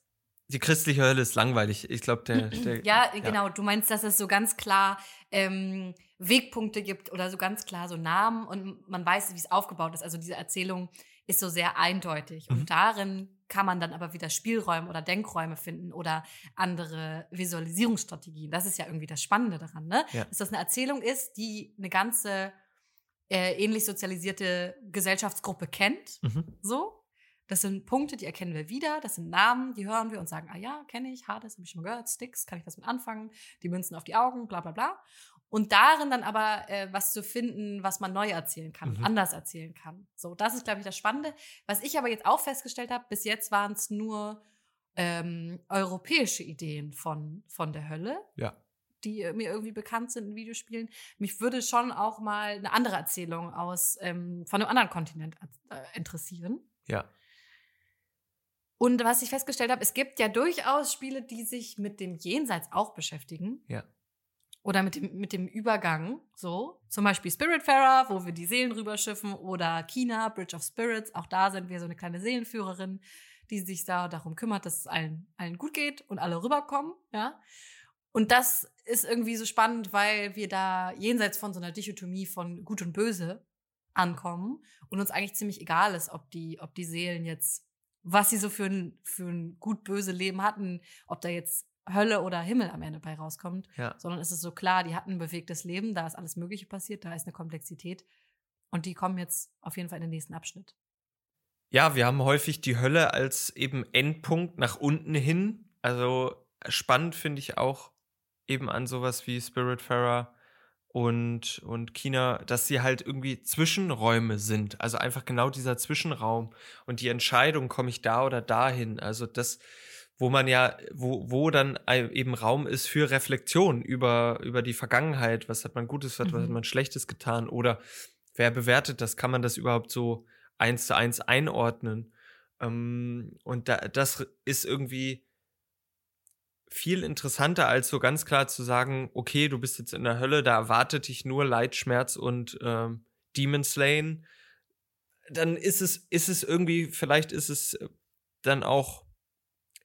[SPEAKER 1] die christliche Hölle ist langweilig. Ich glaube, der, der.
[SPEAKER 2] Ja, genau. Du meinst, dass es so ganz klar ähm, Wegpunkte gibt oder so ganz klar so Namen und man weiß, wie es aufgebaut ist. Also diese Erzählung ist so sehr eindeutig.
[SPEAKER 1] Mhm.
[SPEAKER 2] Und darin kann man dann aber wieder Spielräume oder Denkräume finden oder andere Visualisierungsstrategien. Das ist ja irgendwie das Spannende daran, ne?
[SPEAKER 1] Ja.
[SPEAKER 2] Dass das eine Erzählung ist, die eine ganze äh, ähnlich sozialisierte Gesellschaftsgruppe kennt.
[SPEAKER 1] Mhm.
[SPEAKER 2] So. Das sind Punkte, die erkennen wir wieder. Das sind Namen, die hören wir und sagen, ah ja, kenne ich, Hades, habe ich schon mal gehört, Sticks, kann ich was mit anfangen, die Münzen auf die Augen, bla bla bla. Und darin dann aber äh, was zu finden, was man neu erzählen kann,
[SPEAKER 1] Mhm.
[SPEAKER 2] anders erzählen kann. So, das ist, glaube ich, das Spannende. Was ich aber jetzt auch festgestellt habe, bis jetzt waren es nur ähm, europäische Ideen von, von der Hölle
[SPEAKER 1] Ja.
[SPEAKER 2] die äh, mir irgendwie bekannt sind in Videospielen. Mich würde schon auch mal eine andere Erzählung aus ähm, von einem anderen Kontinent äh, interessieren.
[SPEAKER 1] Ja.
[SPEAKER 2] Und was ich festgestellt habe, es gibt ja durchaus Spiele, die sich mit dem Jenseits auch beschäftigen.
[SPEAKER 1] Ja.
[SPEAKER 2] Oder mit dem, mit dem Übergang, so. Zum Beispiel Spiritfarer, wo wir die Seelen rüberschiffen. Oder China, Bridge of Spirits. Auch da sind wir so eine kleine Seelenführerin, die sich da darum kümmert, dass es allen, allen gut geht und alle rüberkommen, ja. Und das ist irgendwie so spannend, weil wir da jenseits von so einer Dichotomie von Gut und Böse ankommen und uns eigentlich ziemlich egal ist, ob die, ob die Seelen jetzt, was sie so für ein, für ein gut-böse Leben hatten, ob da jetzt Hölle oder Himmel am Ende bei rauskommt,
[SPEAKER 1] Ja.
[SPEAKER 2] sondern es ist so klar, die hatten ein bewegtes Leben, da ist alles Mögliche passiert, da ist eine Komplexität und die kommen jetzt auf jeden Fall in den nächsten Abschnitt.
[SPEAKER 1] Ja, wir haben häufig die Hölle als eben Endpunkt nach unten hin. Also spannend finde ich auch eben an sowas wie Spiritfarer und, und China, dass sie halt irgendwie Zwischenräume sind. Also einfach genau dieser Zwischenraum und die Entscheidung, komme ich da oder dahin. Also das, wo man ja, wo, wo dann eben Raum ist für Reflexion über, über die Vergangenheit. Was hat man Gutes, was, was hat
[SPEAKER 2] Mhm.
[SPEAKER 1] man Schlechtes getan? Oder wer bewertet das? Kann man das überhaupt so eins zu eins einordnen? Ähm, und da, das ist irgendwie viel interessanter, als so ganz klar zu sagen, okay, du bist jetzt in der Hölle, da erwartet dich nur Leid, Schmerz und ähm, Demon Slain. Dann ist es, ist es irgendwie, vielleicht ist es äh, dann auch,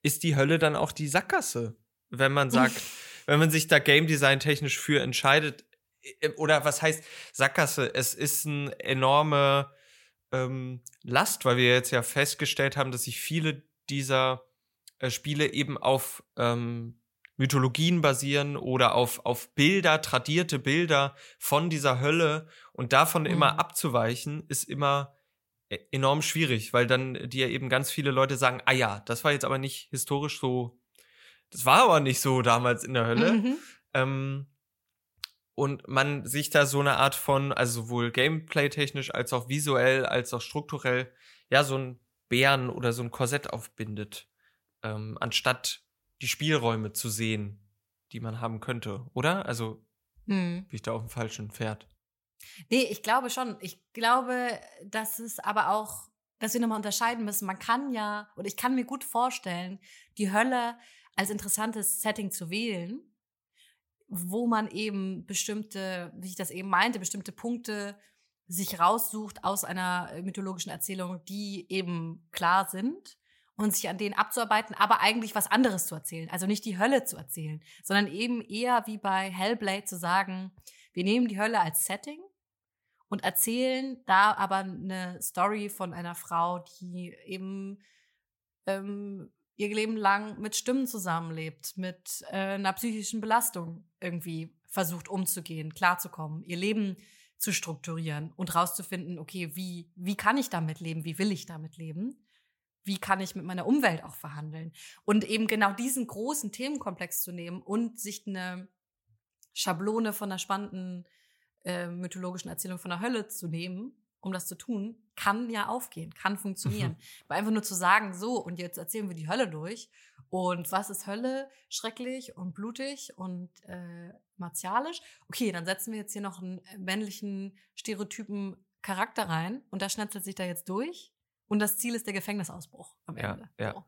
[SPEAKER 1] ist die Hölle dann auch die Sackgasse, wenn man sagt, wenn man sich da Game Design technisch für entscheidet, äh, oder was heißt Sackgasse? Es ist eine enorme ähm, Last, weil wir jetzt ja festgestellt haben, dass sich viele dieser äh, Spiele eben auf ähm, Mythologien basieren oder auf, auf Bilder, tradierte Bilder von dieser Hölle und davon immer
[SPEAKER 2] Mhm.
[SPEAKER 1] abzuweichen, ist immer e- enorm schwierig, weil dann dir eben ganz viele Leute sagen, ah ja, das war jetzt aber nicht historisch so, das war aber nicht so damals in der Hölle.
[SPEAKER 2] Mhm.
[SPEAKER 1] Ähm, und man sich da so eine Art von, also sowohl gameplay-technisch als auch visuell, als auch strukturell, ja, so ein Bären oder so ein Korsett aufbindet, ähm, anstatt die Spielräume zu sehen, die man haben könnte, oder? Also
[SPEAKER 2] Mhm.
[SPEAKER 1] bin ich da auf dem falschen Pferd.
[SPEAKER 2] Nee, ich glaube schon. Ich glaube, dass es aber auch, dass wir nochmal unterscheiden müssen. Man kann ja, oder ich kann mir gut vorstellen, die Hölle als interessantes Setting zu wählen, wo man eben bestimmte, wie ich das eben meinte, bestimmte Punkte sich raussucht aus einer äh, mythologischen Erzählung, die eben klar sind und sich an denen abzuarbeiten, aber eigentlich was anderes zu erzählen. Also nicht die Hölle zu erzählen, sondern eben eher wie bei Hellblade zu sagen, wir nehmen die Hölle als Setting und erzählen da aber eine Story von einer Frau, die eben ähm, ihr Leben lang mit Stimmen zusammenlebt, mit äh, einer psychischen Belastung irgendwie versucht umzugehen, klarzukommen, ihr Leben zu strukturieren und rauszufinden, okay, wie, wie kann ich damit leben, wie will ich damit leben, wie kann ich mit meiner Umwelt auch verhandeln und eben genau diesen großen Themenkomplex zu nehmen und sich eine Schablone von einer spannenden äh, mythologischen Erzählung von der Hölle zu nehmen, um das zu tun, kann ja aufgehen, kann funktionieren. Aber einfach nur zu sagen, so, und jetzt erzählen wir die Hölle durch. Und was ist Hölle? Schrecklich und blutig und äh, martialisch. Okay, dann setzen wir jetzt hier noch einen äh, männlichen, stereotypen Charakter rein und der schnetzelt sich da jetzt durch. Und das Ziel ist der Gefängnisausbruch am
[SPEAKER 1] Ja,
[SPEAKER 2] Ende.
[SPEAKER 1] ja.
[SPEAKER 2] So.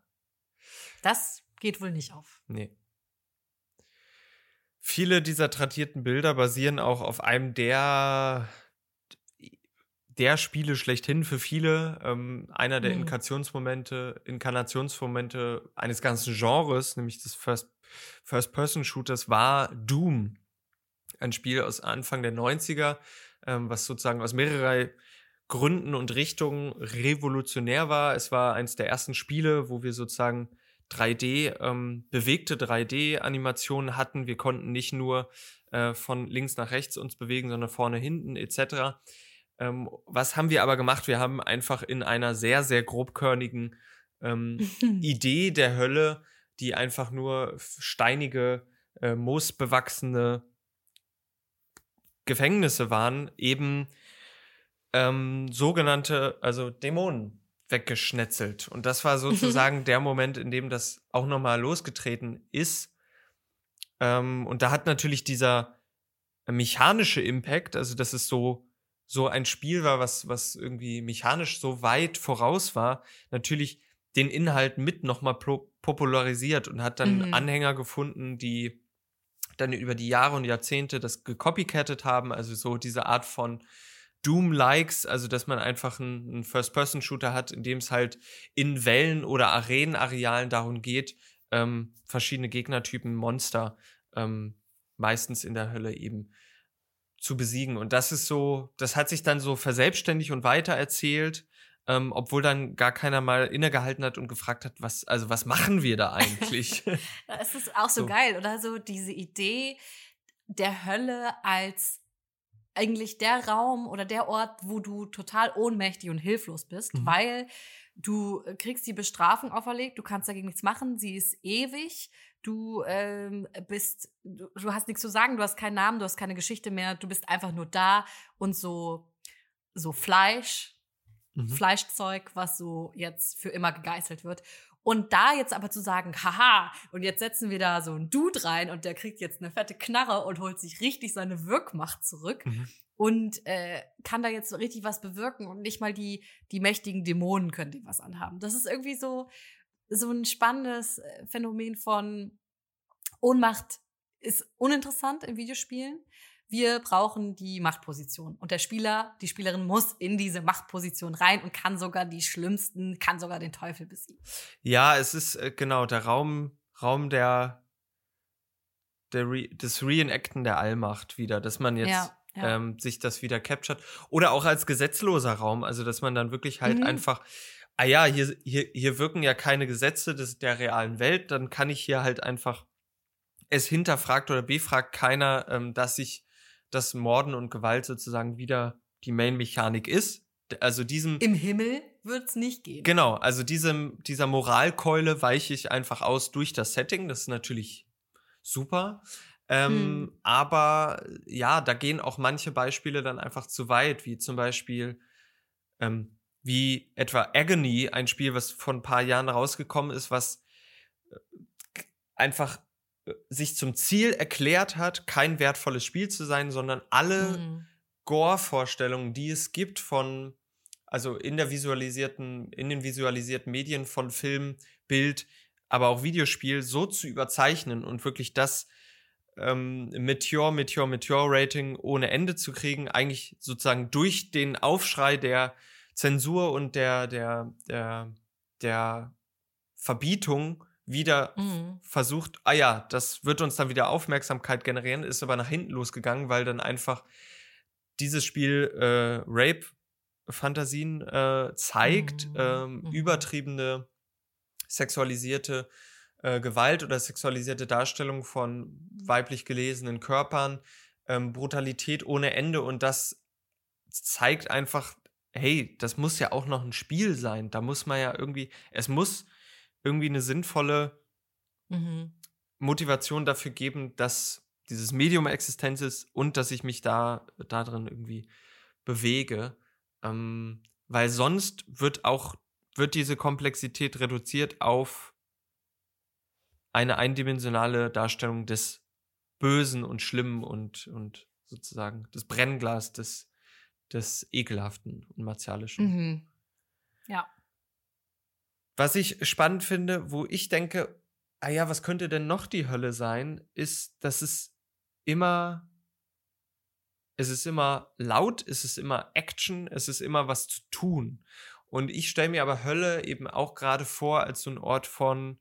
[SPEAKER 2] Das geht wohl nicht auf.
[SPEAKER 1] Nee. Viele dieser tradierten Bilder basieren auch auf einem der der Spiele schlechthin für viele, ähm, einer der
[SPEAKER 2] Mhm.
[SPEAKER 1] Inkarnationsmomente, Inkarnationsmomente eines ganzen Genres, nämlich des First, First-Person-Shooters, war Doom. Ein Spiel aus Anfang der 90er, ähm, was sozusagen aus mehreren Gründen und Richtungen revolutionär war. Es war eines der ersten Spiele, wo wir sozusagen 3D, ähm, bewegte 3D-Animationen hatten. Wir konnten nicht nur äh, von links nach rechts uns bewegen, sondern vorne, hinten etc. Ähm, was haben wir aber gemacht? Wir haben einfach in einer sehr, sehr grobkörnigen ähm, Idee der Hölle, die einfach nur steinige, äh, moosbewachsene Gefängnisse waren, eben ähm, sogenannte, also Dämonen weggeschnetzelt. Und das war sozusagen der Moment, in dem das auch nochmal losgetreten ist. Ähm, und da hat natürlich dieser mechanische Impact, also dass es so, so ein Spiel war, was, was irgendwie mechanisch so weit voraus war, natürlich den Inhalt mit nochmal popularisiert und hat dann
[SPEAKER 2] Mhm.
[SPEAKER 1] Anhänger gefunden, die dann über die Jahre und Jahrzehnte das gecopycattet haben, also so diese Art von Doom-Likes, also dass man einfach einen, First-Person-Shooter hat, in dem es halt in Wellen oder Arenenarealen darum geht, ähm, verschiedene Gegnertypen, Monster, ähm, meistens in der Hölle eben zu besiegen. Und das ist so, das hat sich dann so verselbstständigt und weitererzählt, ähm, obwohl dann gar keiner mal innegehalten hat und gefragt hat, was, also was machen wir da eigentlich?
[SPEAKER 2] Es ist auch so,
[SPEAKER 1] So.
[SPEAKER 2] geil, oder? So diese Idee der Hölle als eigentlich der Raum oder der Ort, wo du total ohnmächtig und hilflos bist,
[SPEAKER 1] Mhm.
[SPEAKER 2] weil du äh, kriegst die Bestrafung auferlegt, du kannst dagegen nichts machen, sie ist ewig, du ähm, bist, du, du hast nichts zu sagen, du hast keinen Namen, du hast keine Geschichte mehr, du bist einfach nur da und so, so Fleisch,
[SPEAKER 1] Mhm.
[SPEAKER 2] Fleischzeug, was so jetzt für immer gegeißelt wird. Und da jetzt aber zu sagen, haha, und jetzt setzen wir da so einen Dude rein und der kriegt jetzt eine fette Knarre und holt sich richtig seine Wirkmacht zurück
[SPEAKER 1] Mhm.
[SPEAKER 2] und äh, kann da jetzt so richtig was bewirken und nicht mal die, die mächtigen Dämonen können dem was anhaben. Das ist irgendwie so, so ein spannendes äh, Phänomen von Ohnmacht ist uninteressant in Videospielen. Wir brauchen die Machtposition. Und der Spieler, die Spielerin muss in diese Machtposition rein und kann sogar die schlimmsten, kann sogar den Teufel besiegen.
[SPEAKER 1] Ja, es ist äh, genau der Raum, Raum der, der Re des Reenacten der Allmacht wieder, dass man jetzt
[SPEAKER 2] Ja, ja.
[SPEAKER 1] Ähm, sich das wieder captured. Oder auch als gesetzloser Raum, also dass man dann wirklich halt
[SPEAKER 2] Mhm.
[SPEAKER 1] einfach, ah ja, hier, hier, hier wirken ja keine Gesetze des, der realen Welt, dann kann ich hier halt einfach, es hinterfragt oder befragt keiner, ähm, dass sich das Morden und Gewalt sozusagen wieder die Main-Mechanik ist. Also diesem,
[SPEAKER 2] Im Himmel wird's nicht gehen.
[SPEAKER 1] Genau, also diesem, dieser Moralkeule weiche ich einfach aus durch das Setting. Das ist natürlich super. Ähm,
[SPEAKER 2] Hm.
[SPEAKER 1] Aber ja, da gehen auch manche Beispiele dann einfach zu weit, wie zum Beispiel ähm, wie etwa Agony, ein Spiel, was vor ein paar Jahren rausgekommen ist, was äh, einfach äh, sich zum Ziel erklärt hat, kein wertvolles Spiel zu sein, sondern alle
[SPEAKER 2] Mhm.
[SPEAKER 1] Gore-Vorstellungen, die es gibt von, also in der visualisierten, in den visualisierten Medien von Film, Bild, aber auch Videospiel so zu überzeichnen und wirklich das ähm, Meteor, Meteor, Meteor-Rating ohne Ende zu kriegen, eigentlich sozusagen durch den Aufschrei der Zensur und der, der, der, der Verbietung wieder
[SPEAKER 2] Mhm.
[SPEAKER 1] versucht, ah ja, das wird uns dann wieder Aufmerksamkeit generieren, ist aber nach hinten losgegangen, weil dann einfach dieses Spiel äh, Rape-Fantasien äh, zeigt,
[SPEAKER 2] Mhm.
[SPEAKER 1] ähm,
[SPEAKER 2] Mhm.
[SPEAKER 1] übertriebene sexualisierte äh, Gewalt oder sexualisierte Darstellung von weiblich gelesenen Körpern, ähm, Brutalität ohne Ende und das zeigt einfach, hey, das muss ja auch noch ein Spiel sein. Da muss man ja irgendwie, es muss irgendwie eine sinnvolle
[SPEAKER 2] Mhm.
[SPEAKER 1] Motivation dafür geben, dass dieses Medium Existenz ist und dass ich mich da, da drin irgendwie bewege. Ähm, weil sonst wird auch, wird diese Komplexität reduziert auf eine eindimensionale Darstellung des Bösen und Schlimmen und, und sozusagen das Brennglas des, des Ekelhaften und Martialischen.
[SPEAKER 2] Mhm. Ja.
[SPEAKER 1] Was ich spannend finde, wo ich denke, ah ja, was könnte denn noch die Hölle sein, ist, dass es immer, es ist immer laut, es ist immer Action, es ist immer was zu tun. Und ich stelle mir aber Hölle eben auch gerade vor als so ein Ort von,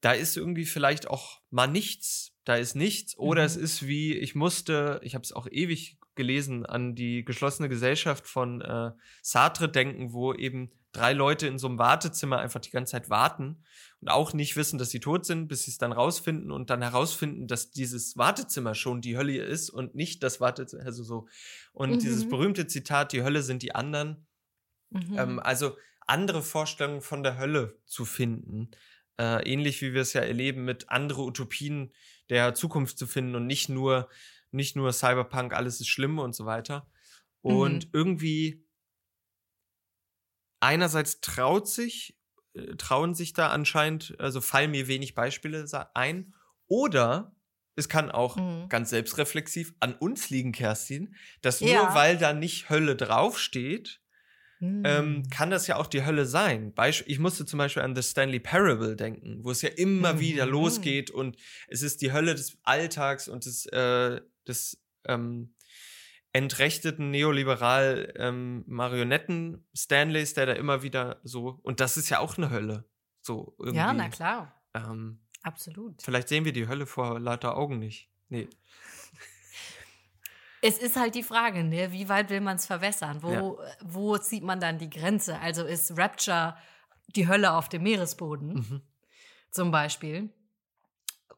[SPEAKER 1] da ist irgendwie vielleicht auch mal nichts, da ist nichts, oder
[SPEAKER 2] Mhm.
[SPEAKER 1] es ist wie, ich musste, ich habe es auch ewig gelesen, an die geschlossene Gesellschaft von äh, Sartre denken, wo eben drei Leute in so einem Wartezimmer einfach die ganze Zeit warten und auch nicht wissen, dass sie tot sind, bis sie es dann rausfinden und dann herausfinden, dass dieses Wartezimmer schon die Hölle ist und nicht das Wartezimmer, also so. Und dieses
[SPEAKER 2] Mhm.
[SPEAKER 1] berühmte Zitat, die Hölle sind die anderen,
[SPEAKER 2] Mhm.
[SPEAKER 1] ähm, also andere Vorstellungen von der Hölle zu finden. Äh, ähnlich wie wir es ja erleben, mit andere Utopien der Zukunft zu finden und nicht nur, nicht nur Cyberpunk, alles ist schlimm und so weiter. Und
[SPEAKER 2] Mhm.
[SPEAKER 1] irgendwie einerseits traut sich, äh, trauen sich da anscheinend, also fallen mir wenig Beispiele ein. Oder es kann auch
[SPEAKER 2] Mhm.
[SPEAKER 1] ganz selbstreflexiv an uns liegen, Kerstin, dass nur
[SPEAKER 2] Ja.
[SPEAKER 1] weil da nicht Hölle draufsteht,
[SPEAKER 2] Hm.
[SPEAKER 1] ähm, kann das ja auch die Hölle sein. Beisp ich musste zum Beispiel an The Stanley Parable denken, wo es ja immer
[SPEAKER 2] Mhm.
[SPEAKER 1] wieder losgeht und es ist die Hölle des Alltags und des, äh, des ähm, entrechteten neoliberal ähm, Marionetten Stanleys, der da immer wieder so und das ist ja auch eine Hölle. So irgendwie.
[SPEAKER 2] ja, na klar.
[SPEAKER 1] Ähm,
[SPEAKER 2] Absolut.
[SPEAKER 1] vielleicht sehen wir die Hölle vor lauter Augen nicht. Nee.
[SPEAKER 2] Es ist halt die Frage, ne? wie weit will man es verwässern? Wo, wo zieht man dann die Grenze? Also ist Rapture die Hölle auf dem Meeresboden
[SPEAKER 1] Mhm.
[SPEAKER 2] zum Beispiel?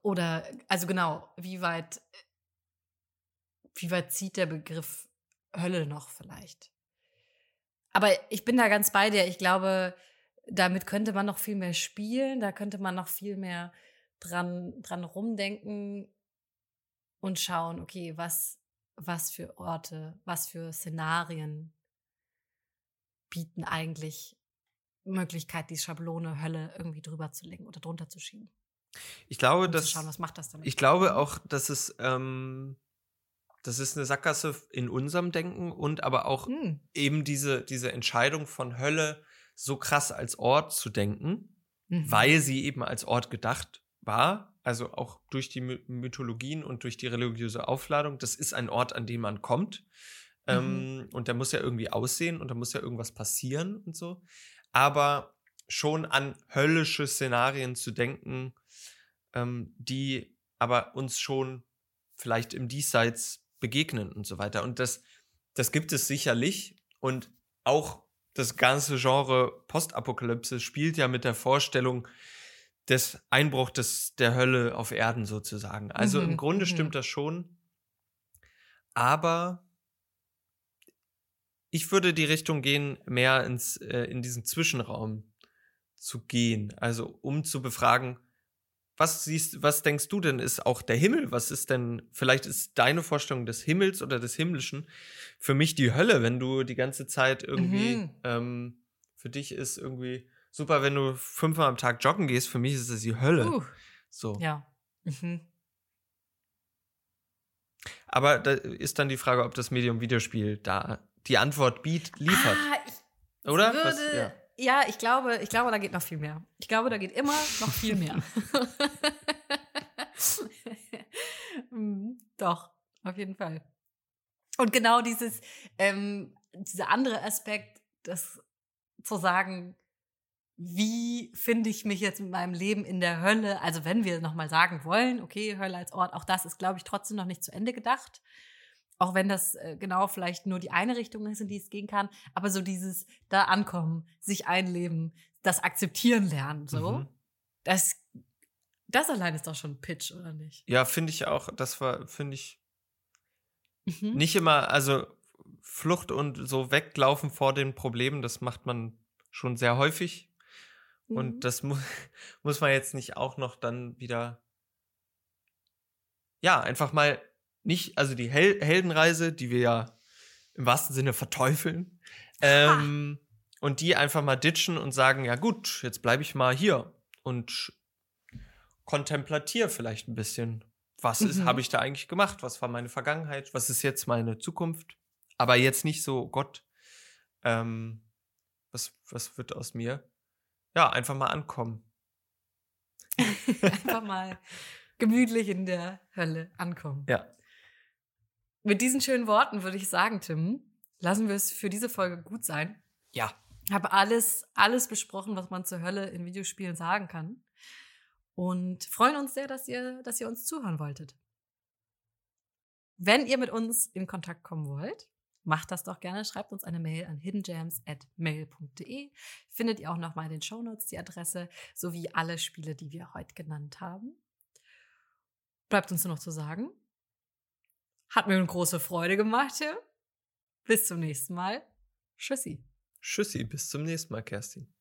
[SPEAKER 2] Oder, also genau, wie weit, wie weit zieht der Begriff Hölle noch vielleicht? Aber ich bin da ganz bei dir. Ich glaube, damit könnte man noch viel mehr spielen, da könnte man noch viel mehr dran, dran rumdenken und schauen, okay, was, was für Orte, was für Szenarien bieten eigentlich Möglichkeit, die Schablone Hölle irgendwie drüber zu legen oder drunter zu schieben.
[SPEAKER 1] Ich glaube, dass
[SPEAKER 2] schauen, was macht das damit?
[SPEAKER 1] Ich glaube auch, dass es, ähm, das ist eine Sackgasse in unserem Denken und aber auch
[SPEAKER 2] Hm.
[SPEAKER 1] eben diese, diese Entscheidung von Hölle so krass als Ort zu denken,
[SPEAKER 2] Mhm.
[SPEAKER 1] weil sie eben als Ort gedacht war, also auch durch die My- Mythologien und durch die religiöse Aufladung. Das ist ein Ort, an den man kommt. Ähm, und der muss ja irgendwie aussehen und da muss ja irgendwas passieren und so. Aber schon an höllische Szenarien zu denken, ähm, die aber uns schon vielleicht im Diesseits begegnen und so weiter. Und das, das gibt es sicherlich. Und auch das ganze Genre Postapokalypse spielt ja mit der Vorstellung des Einbruchs des, der Hölle auf Erden sozusagen. Also
[SPEAKER 2] Mhm,
[SPEAKER 1] im Grunde
[SPEAKER 2] mhm.
[SPEAKER 1] stimmt das schon. Aber ich würde die Richtung gehen, mehr ins, äh, in diesen Zwischenraum zu gehen. Also um zu befragen, was siehst, was denkst du denn ist auch der Himmel? Was ist denn, vielleicht ist deine Vorstellung des Himmels oder des Himmlischen für mich die Hölle, wenn du die ganze Zeit irgendwie,
[SPEAKER 2] Mhm.
[SPEAKER 1] ähm, für dich ist irgendwie super, wenn du fünfmal am Tag joggen gehst, für mich ist es die Hölle.
[SPEAKER 2] Uh,
[SPEAKER 1] So.
[SPEAKER 2] ja. Mhm.
[SPEAKER 1] Aber da ist dann die Frage, ob das Medium Videospiel da die Antwort biet, liefert.
[SPEAKER 2] Ah, ich
[SPEAKER 1] Oder?
[SPEAKER 2] Würde,
[SPEAKER 1] Was- ja.
[SPEAKER 2] Ja. ich glaube, ich glaube, da geht noch viel mehr. Ich glaube, da geht immer noch viel mehr. Mm, Doch, auf jeden Fall. Und genau dieses, ähm, dieser andere Aspekt, das zu sagen, wie finde ich mich jetzt mit meinem Leben in der Hölle? Also wenn wir nochmal sagen wollen, okay, Hölle als Ort, auch das ist, glaube ich, trotzdem noch nicht zu Ende gedacht. Auch wenn das äh, genau vielleicht nur die eine Richtung ist, in die es gehen kann. Aber so dieses da ankommen, sich einleben, das akzeptieren lernen, so.
[SPEAKER 1] Mhm.
[SPEAKER 2] Das, das allein ist doch schon ein Pitch, oder nicht?
[SPEAKER 1] Ja, finde ich auch, das war, finde ich,
[SPEAKER 2] Mhm.
[SPEAKER 1] nicht immer, also Flucht und so weglaufen vor den Problemen, das macht man schon sehr häufig.
[SPEAKER 2] Mhm.
[SPEAKER 1] Und das mu muss man jetzt nicht auch noch dann wieder, ja, einfach mal nicht, also die Hel Heldenreise, die wir ja im wahrsten Sinne verteufeln, ähm, und die einfach mal ditchen und sagen, ja gut, jetzt bleibe ich mal hier und kontemplatier vielleicht ein bisschen. Was ist,
[SPEAKER 2] Mhm.
[SPEAKER 1] habe ich da eigentlich gemacht? Was war meine Vergangenheit? Was ist jetzt meine Zukunft? Aber jetzt nicht so, Gott, ähm, was, was wird aus mir? Ja, einfach mal ankommen.
[SPEAKER 2] Einfach mal gemütlich in der Hölle ankommen.
[SPEAKER 1] Ja.
[SPEAKER 2] Mit diesen schönen Worten würde ich sagen, Tim, lassen wir es für diese Folge gut sein.
[SPEAKER 1] Ja.
[SPEAKER 2] Habe alles, alles besprochen, was man zur Hölle in Videospielen sagen kann. Und freuen uns sehr, dass ihr, dass ihr uns zuhören wolltet. Wenn ihr mit uns in Kontakt kommen wollt, macht das doch gerne. Schreibt uns eine Mail an hiddenjams.mail.de. Findet ihr auch nochmal in den Shownotes die Adresse, sowie alle Spiele, die wir heute genannt haben. Bleibt uns nur noch zu sagen. Hat mir eine große Freude gemacht, Tim. Bis zum nächsten Mal. Tschüssi.
[SPEAKER 1] Tschüssi, bis zum nächsten Mal, Kerstin.